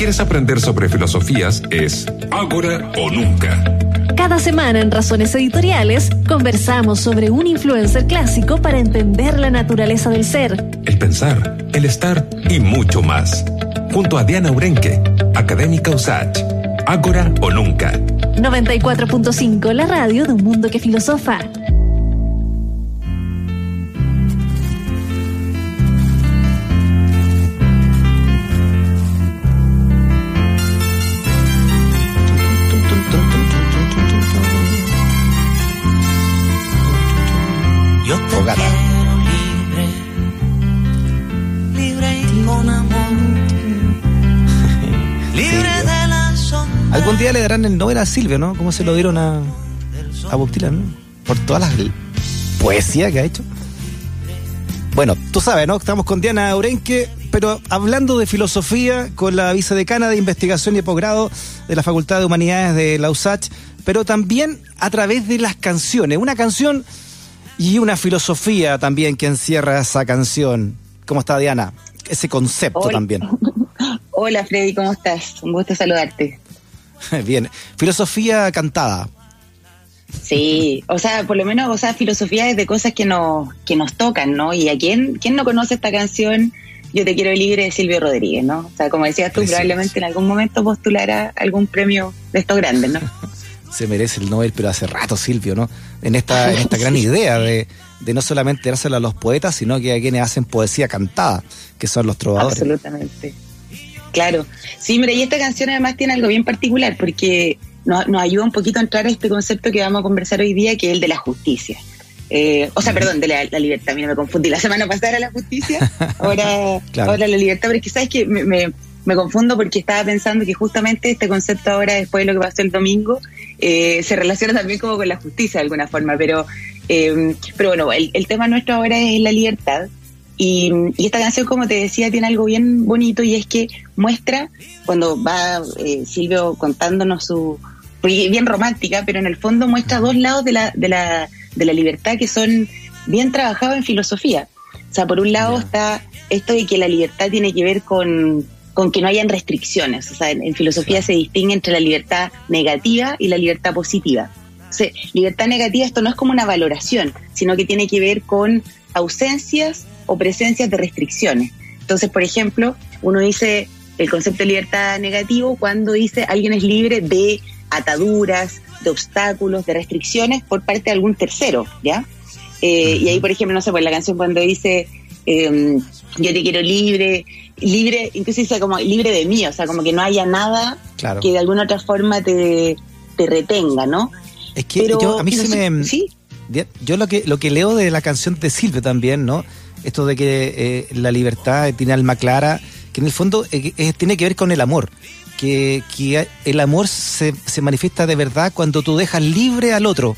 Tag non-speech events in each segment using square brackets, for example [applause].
quieres aprender sobre filosofías, es ahora o nunca. Cada semana en Razones Editoriales conversamos sobre un influencer clásico para entender la naturaleza del ser, el pensar, el estar y mucho más. Junto a Diana Urenque, académica USACH. Ágora o nunca. 94.5, la radio de un mundo que filosofa. [laughs] Algún día le darán el Nobel a Silvio, ¿no? Como se lo dieron a, a ¿no? Por todas las poesías que ha hecho. Bueno, tú sabes, ¿no? Estamos con Diana Urenque, pero hablando de filosofía, con la vicedecana de investigación y posgrado de la Facultad de Humanidades de la USACH, pero también a través de las canciones. Una canción y una filosofía también que encierra esa canción. ¿Cómo está Diana? Ese concepto también. [laughs] Hola Freddy, ¿cómo estás? Un gusto saludarte. [laughs] Bien, filosofía cantada. Sí, o sea, por lo menos, o sea, filosofía es de cosas que nos, que nos tocan, ¿no? Y a quién, quién no conoce esta canción, Yo te quiero libre de Silvio Rodríguez, ¿no? O sea, como decías tú, probablemente en algún momento postulará algún premio de estos grandes, ¿no? [laughs] Se merece el Nobel, pero hace rato Silvio, ¿no? En esta, [laughs] en esta gran idea de, de no solamente dárselo a los poetas, sino que a quienes hacen poesía cantada, que son los trovadores. Absolutamente. Claro. Sí, mira, y esta canción además tiene algo bien particular porque nos, ayuda un poquito a entrar a este concepto que vamos a conversar hoy día, que es el de la justicia. Eh, o sea, perdón, de la, libertad. Mira, me confundí. La semana pasada era la justicia, [laughs] ahora, ahora la libertad. Pero es que, ¿sabes que me, me, confundo porque estaba pensando que justamente este concepto ahora, después de lo que pasó el domingo, eh, se relaciona también como con la justicia de alguna forma. Pero, eh, pero bueno, el, el tema nuestro ahora es la libertad. Y, esta canción, como te decía, tiene algo bien bonito y es que muestra, cuando va eh, Silvio contándonos su... bien romántica, pero en el fondo muestra dos lados de la, de la, de la libertad que son bien trabajados en filosofía. O sea, por un lado está esto de que la libertad tiene que ver con, con que no hayan restricciones. O sea, en, filosofía se distingue entre la libertad negativa y la libertad positiva. O sea, libertad negativa, esto no es como una valoración, sino que tiene que ver con ausencias o presencias de restricciones. Entonces, por ejemplo, uno dice el concepto de libertad negativo cuando dice alguien es libre de ataduras, de obstáculos, de restricciones por parte de algún tercero, ¿ya? Eh, y ahí, por ejemplo, no sé, pues la canción cuando dice em, yo te quiero libre, libre, incluso dice como libre de mí, o sea, como que no haya nada que de alguna otra forma te, te retenga, ¿no? Es que yo, a mí se me... ¿sí? Yo lo que, lo que leo de la canción de Silvio también, ¿no? esto de que eh, la libertad tiene alma clara, que en el fondo eh, tiene que ver con el amor. Que, el amor se, se, manifiesta de verdad cuando tú dejas libre al otro,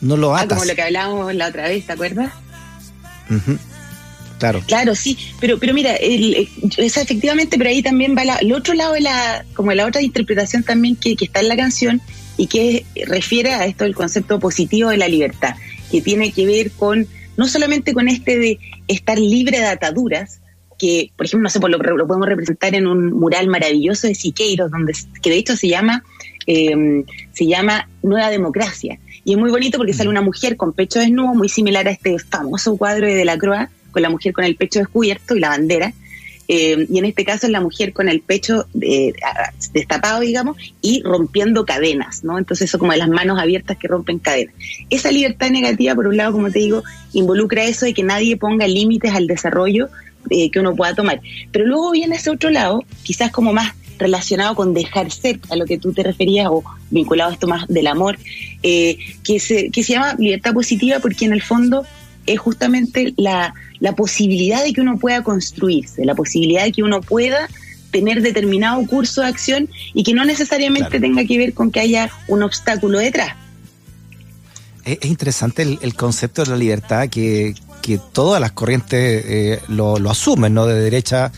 no lo ah, atas. como lo que hablábamos la otra vez, ¿te acuerdas? Claro. Claro, sí, pero pero mira, el, efectivamente, pero ahí también va el otro lado de la, como la otra interpretación también que, que está en la canción y que refiere a esto del concepto positivo de la libertad, que tiene que ver con no solamente con este de estar libre de ataduras, que por ejemplo, no sé, pues lo, lo podemos representar en un mural maravilloso de Siqueiros, donde, que de hecho se llama, em, se llama Nueva Democracia. Y es muy bonito porque sale una mujer con pecho desnudo, muy similar a este famoso cuadro de Delacroix, con la mujer con el pecho descubierto y la bandera. Eh, y en este caso es la mujer con el pecho eh, destapado, digamos, y rompiendo cadenas, ¿no? Entonces eso como de las manos abiertas que rompen cadenas. Esa libertad negativa, por un lado, como te digo, involucra eso de que nadie ponga límites al desarrollo eh, que uno pueda tomar. Pero luego viene ese otro lado, quizás como más relacionado con dejar ser, a lo que tú te referías, o vinculado a esto más del amor, que, se, que se llama libertad positiva porque en el fondo es justamente la, la posibilidad de que uno pueda construirse, la posibilidad de que uno pueda tener determinado curso de acción y que no necesariamente tenga que ver con que haya un obstáculo detrás. Es, interesante el, concepto de la libertad que, que todas las corrientes eh, lo, asumen, ¿no? De derecha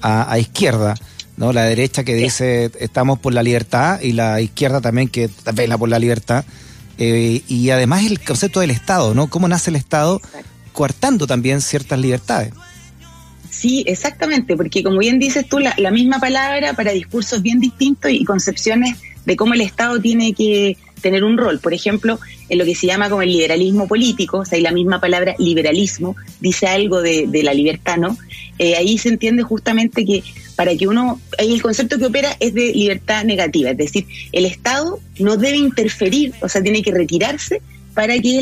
a, izquierda. ¿no? La derecha que dice estamos por la libertad y la izquierda también que vela por la libertad. Eh, y además el concepto del Estado, ¿no? ¿Cómo nace el Estado? coartando también ciertas libertades. Sí, exactamente, porque como bien dices tú, la, misma palabra para discursos bien distintos y concepciones de cómo el Estado tiene que tener un rol. Por ejemplo, en lo que se llama como el liberalismo político, o sea, y la misma palabra liberalismo dice algo de, la libertad, ¿no? Eh, ahí se entiende justamente que para que uno, ahí el concepto que opera es de libertad negativa, es decir, el Estado no debe interferir, o sea, tiene que retirarse para que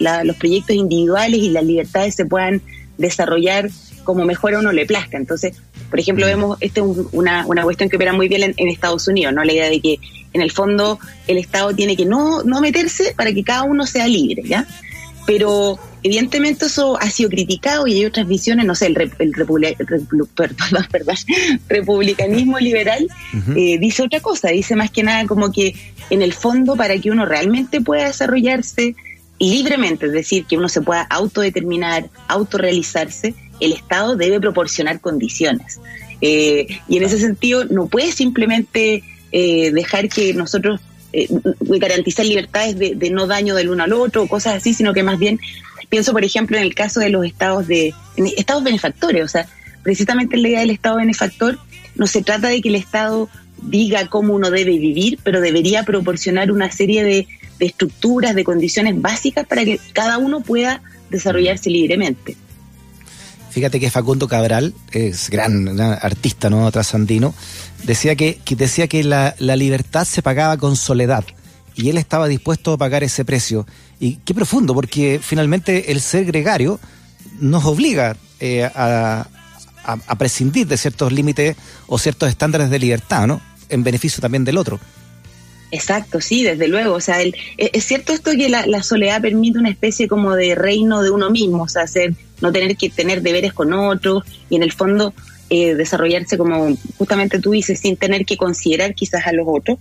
los proyectos individuales y las libertades se puedan desarrollar como mejor a uno le plazca. Entonces, por ejemplo, mm. vemos esta una, una cuestión que opera muy bien en, Estados Unidos, ¿no? La idea de que en el fondo el Estado tiene que no, no meterse para que cada uno sea libre, ¿ya? Pero evidentemente eso ha sido criticado y hay otras visiones, no sé, el, el [laughs] republicanismo liberal eh, dice otra cosa, dice más que nada como que en el fondo para que uno realmente pueda desarrollarse libremente, es decir, que uno se pueda autodeterminar, autorrealizarse, el Estado debe proporcionar condiciones. Eh, y en ese sentido no puede simplemente eh, dejar que nosotros eh, garantizar libertades de, no daño del uno al otro, cosas así, sino que más bien pienso, por ejemplo, en el caso de los estados de estados benefactores, o sea, precisamente la idea del estado benefactor no se trata de que el Estado diga cómo uno debe vivir, pero debería proporcionar una serie de estructuras, de condiciones básicas para que cada uno pueda desarrollarse libremente. Fíjate que Facundo Cabral, es gran, artista no trasandino, decía que, decía que la, libertad se pagaba con soledad y él estaba dispuesto a pagar ese precio. Y qué profundo, porque finalmente el ser gregario nos obliga eh, a, prescindir de ciertos límites o ciertos estándares de libertad, ¿no? En beneficio también del otro. Exacto, sí, desde luego. O sea, el, es cierto esto que la, la, soledad permite una especie como de reino de uno mismo, o sea, ser no tener que tener deberes con otros y en el fondo eh, desarrollarse como justamente tú dices, sin tener que considerar quizás a los otros.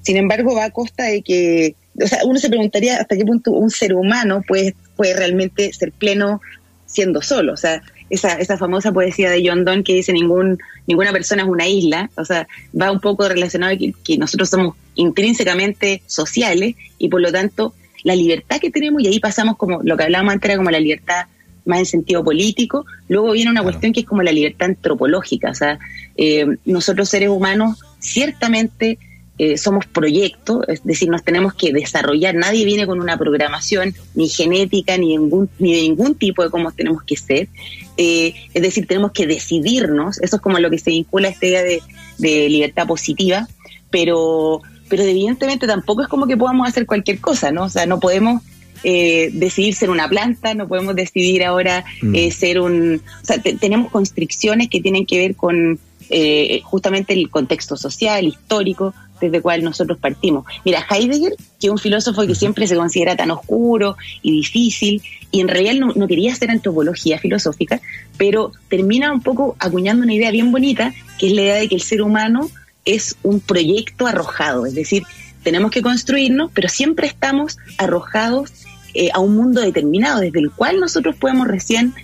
Sin embargo, va a costa de que, o sea, uno se preguntaría hasta qué punto un ser humano puede, puede realmente ser pleno siendo solo. O sea, esa, esa famosa poesía de John Donne que dice ningún, ninguna persona es una isla, o sea, va un poco relacionado a que, que nosotros somos intrínsecamente sociales y por lo tanto la libertad que tenemos, y ahí pasamos como lo que hablábamos antes era como la libertad más en sentido político. Luego viene una cuestión que es como la libertad antropológica. O sea, eh, nosotros seres humanos ciertamente eh, somos proyectos, es decir, nos tenemos que desarrollar. Nadie viene con una programación ni genética ni, ningún, ni de ningún tipo de cómo tenemos que ser. Eh, es decir, tenemos que decidirnos. Eso es como lo que se vincula a esta idea de, de libertad positiva. Pero pero evidentemente tampoco es como que podamos hacer cualquier cosa, ¿no? O sea, no podemos eh, decidir ser una planta, no podemos decidir ahora mm. eh, ser un... O sea, tenemos constricciones que tienen que ver con eh, justamente el contexto social, histórico, desde el cual nosotros partimos. Mira, Heidegger, que es un filósofo que siempre se considera tan oscuro y difícil, y en realidad no, no, quería hacer antropología filosófica, pero termina un poco acuñando una idea bien bonita, que es la idea de que el ser humano es un proyecto arrojado, es decir, tenemos que construirnos, pero siempre estamos arrojados eh, a un mundo determinado desde el cual nosotros podemos recién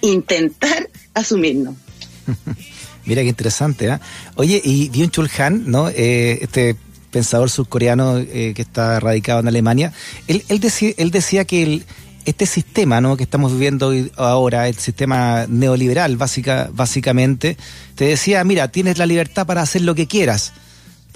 intentar [laughs] asumirnos. Mira qué interesante, ¿eh? Oye, y Byung Chul Han, ¿no? Eh, este pensador surcoreano eh, que está radicado en Alemania, él, decía que el, este sistema ¿no? que estamos viviendo ahora, el sistema neoliberal básica, básicamente, te decía, mira, tienes la libertad para hacer lo que quieras,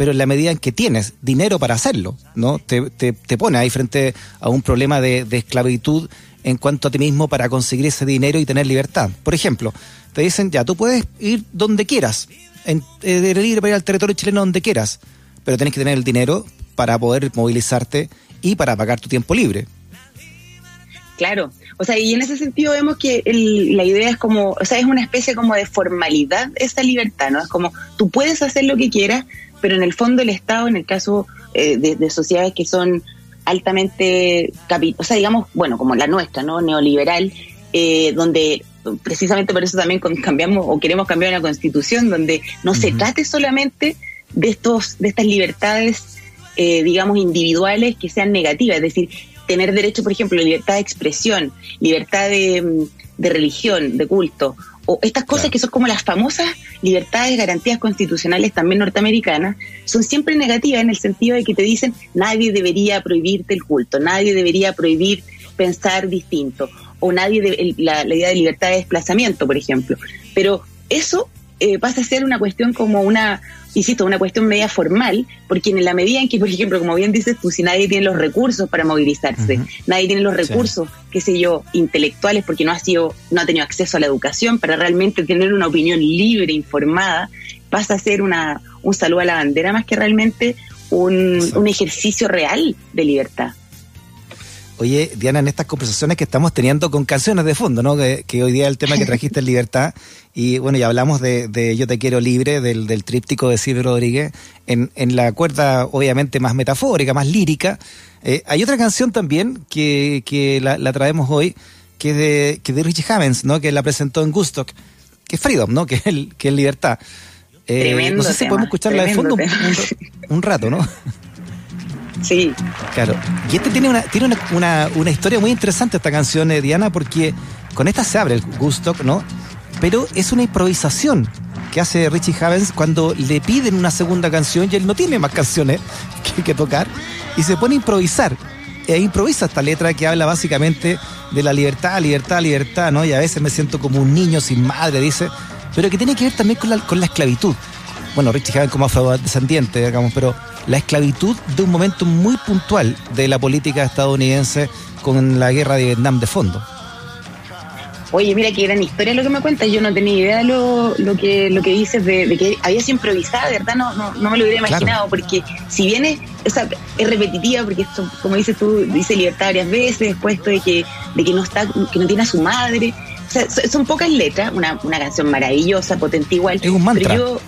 pero en la medida en que tienes dinero para hacerlo, ¿no? Te, te, pone ahí frente a un problema de, esclavitud en cuanto a ti mismo para conseguir ese dinero y tener libertad. Por ejemplo, te dicen, ya, tú puedes ir donde quieras, en, eh, ir para ir al territorio chileno donde quieras, pero tienes que tener el dinero para poder movilizarte y para pagar tu tiempo libre. Claro, o sea, y en ese sentido vemos que la idea es como, o sea, es una especie como de formalidad esa libertad, ¿no? Es como tú puedes hacer lo que quieras, pero en el fondo el Estado, en el caso eh, de, sociedades que son altamente, o sea, digamos, bueno, como la nuestra, ¿no? Neoliberal, eh, donde precisamente por eso también cambiamos o queremos cambiar una constitución donde no se trate solamente de estos de estas libertades eh, digamos individuales que sean negativas es decir tener derecho por ejemplo libertad de expresión libertad de, de religión de culto o estas cosas que son como las famosas libertades, garantías constitucionales también norteamericanas, son siempre negativas en el sentido de que te dicen nadie debería prohibirte el culto, nadie debería prohibir pensar distinto, o nadie, de, la, idea de libertad de desplazamiento, por ejemplo. Pero eso eh, pasa a ser una cuestión como una, insisto, una cuestión media formal, porque en la medida en que, por ejemplo, como bien dices tú, si nadie tiene los recursos para movilizarse, nadie tiene los recursos, qué sé yo, intelectuales, porque no ha sido, no ha tenido acceso a la educación para realmente tener una opinión libre, informada, pasa a ser una, un saludo a la bandera más que realmente un, un ejercicio real de libertad. Oye, Diana, en estas conversaciones que estamos teniendo con canciones de fondo, ¿no? Que, hoy día el tema que trajiste es libertad. Y bueno, ya hablamos de, Yo te quiero libre, del, del tríptico de Silvio Rodríguez, en, en, la cuerda obviamente más metafórica, más lírica. Eh, hay otra canción también que, que la, traemos hoy, que es de, que de Richie Havens, ¿no? Que la presentó en Gustock, que es Freedom, ¿no? [laughs] Que es, el, que es libertad. Eh, no sé si podemos escucharla de fondo un rato, ¿no? [laughs] Sí. Claro. Y este tiene una, tiene una, una, historia muy interesante esta canción, de Diana, porque con esta se abre el gusto, ¿no? Pero es una improvisación que hace Richie Havens cuando le piden una segunda canción y él no tiene más canciones [laughs] que, que tocar y se pone a improvisar. E improvisa esta letra que habla básicamente de la libertad, libertad, libertad, ¿no? Y a veces me siento como un niño sin madre, dice, pero que tiene que ver también con la, con la esclavitud. Bueno, Richie Havens como afrodescendiente, digamos, pero la esclavitud de un momento muy puntual de la política estadounidense con la guerra de Vietnam de fondo. Oye, mira qué gran historia lo que me cuentas. Yo no tenía idea lo, lo que lo que dices de, que había sido improvisada, de verdad no, no, me lo hubiera imaginado, porque si bien es, es repetitiva, porque esto, como dices tú, dice libertad varias veces, después esto de que, de que no está, que no tiene a su madre. O sea, son pocas letras, una, una canción maravillosa, potente igual. Es un mantra. Pero yo,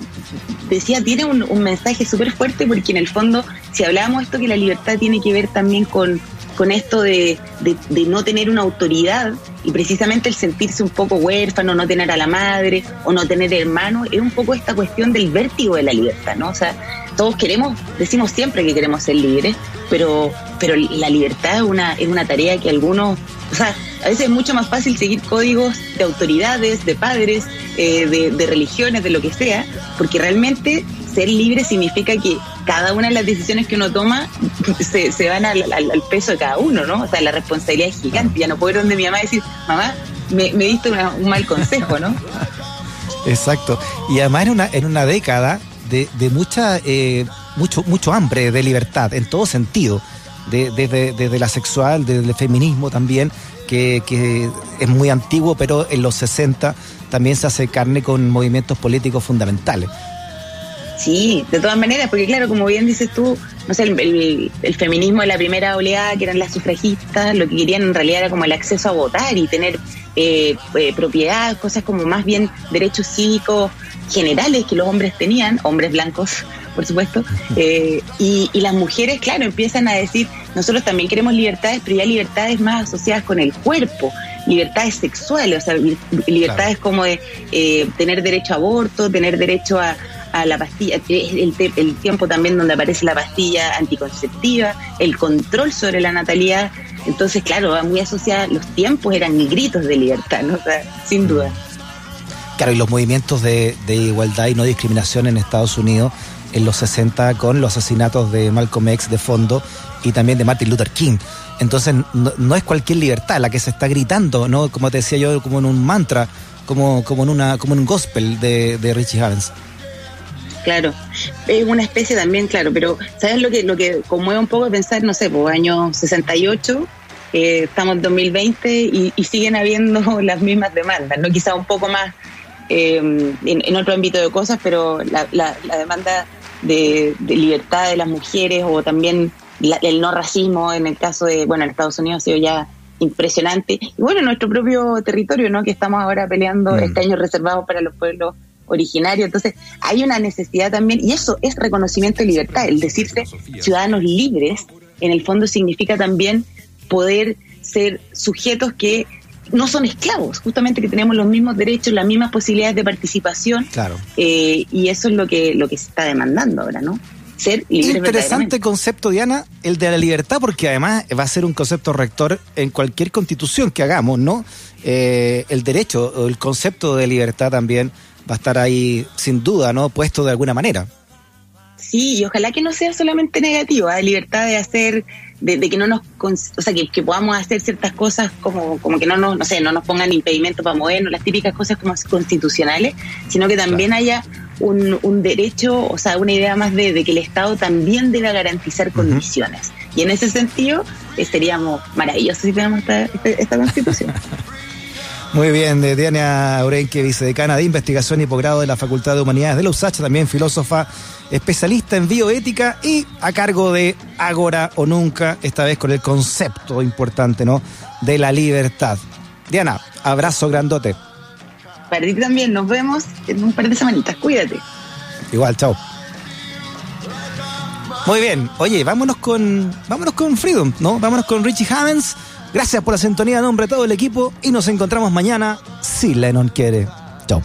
decía, tiene un, mensaje súper fuerte porque en el fondo, si hablábamos esto que la libertad tiene que ver también con, con esto de, de, no tener una autoridad y precisamente el sentirse un poco huérfano, no tener a la madre o no tener hermano, es un poco esta cuestión del vértigo de la libertad, ¿no? O sea, todos queremos, decimos siempre que queremos ser libres, pero, pero la libertad es una, es una tarea que algunos, o sea, a veces es mucho más fácil seguir códigos de autoridades, de padres, eh, de, religiones, de lo que sea, porque realmente ser libre significa que cada una de las decisiones que uno toma [laughs] se, se van al, peso de cada uno, ¿no? O sea, la responsabilidad es gigante. Ya no puedo ir donde mi mamá decir, mamá, me, me diste un mal consejo, ¿no? Exacto. Y además en una, en una década de, de mucha, eh, mucho, mucho hambre de libertad, en todo sentido. Desde, desde la sexual, desde el feminismo también, que, es muy antiguo, pero en los 60 también se hace carne con movimientos políticos fundamentales. Sí, de todas maneras, porque claro, como bien dices tú, no sé, el, feminismo de la primera oleada, que eran las sufragistas, lo que querían en realidad era como el acceso a votar y tener eh, eh, propiedad, cosas como más bien derechos cívicos generales que los hombres tenían, hombres blancos, por supuesto, eh, y, las mujeres, claro, empiezan a decir, nosotros también queremos libertades, pero ya libertades más asociadas con el cuerpo, libertades sexuales, o sea, libertades como de eh, tener derecho a aborto, tener derecho a, la pastilla, el, el tiempo también donde aparece la pastilla anticonceptiva, el control sobre la natalidad. Entonces, claro, muy asociada, los tiempos eran gritos de libertad, ¿no? O sea, sin duda. Claro, y los movimientos de, igualdad y no discriminación en Estados Unidos en los 60 con los asesinatos de Malcolm X de fondo y también de Martin Luther King. Entonces no, es cualquier libertad la que se está gritando, ¿no? Como te decía yo, como en un mantra, como, como, en, una, como en un gospel de, de Richie Havens. Claro, es una especie también, claro, pero ¿sabes lo que, lo que conmueve un poco? Pensar, no sé, pues año 68, eh, estamos en 2020 y, y siguen habiendo [laughs] las mismas demandas, ¿no? Quizá un poco más eh, en, otro ámbito de cosas, pero la, la, demanda de, libertad de las mujeres o también el no racismo en el caso de, bueno, en Estados Unidos ha sido ya impresionante. Y bueno, en nuestro propio territorio, ¿no? Que estamos ahora peleando mm. este año reservado para los pueblos originarios. Entonces, hay una necesidad también, y eso es reconocimiento de libertad, el decirse ciudadanos libres, en el fondo significa también poder ser sujetos que no son esclavos, justamente que tenemos los mismos derechos, las mismas posibilidades de participación. Claro. Eh, y eso es lo que, lo que se está demandando ahora, ¿no? Ser libre. Interesante concepto, Diana, el de la libertad, porque además va a ser un concepto rector en cualquier constitución que hagamos, ¿no? Eh, el derecho el concepto de libertad también va a estar ahí, sin duda, ¿no? Puesto de alguna manera. Sí, y ojalá que no sea solamente negativo, la ¿eh? libertad de hacer de, que no nos, o sea, que, podamos hacer ciertas cosas como, como que no nos, no sé, no nos pongan impedimento para movernos, las típicas cosas como constitucionales, sino que también haya un, un, derecho, o sea, una idea más de, que el Estado también debe garantizar condiciones. Y en ese sentido, estaríamos maravillosos si tenemos esta, esta, constitución. [laughs] Muy bien, de Diana Aurenque, vicedecana de Investigación y Posgrado de la Facultad de Humanidades de la USACH, también filósofa especialista en bioética y a cargo de Agora o Nunca, esta vez con el concepto importante, ¿no? De la libertad. Diana, abrazo grandote. Para ti también, nos vemos en un par de semanitas, cuídate. Igual, chao. Muy bien, oye, vámonos con, vámonos con Freedom, ¿no? Vámonos con Richie Havens. Gracias por la sintonía nombre de todo el equipo y nos encontramos mañana si Lennon quiere. Chao.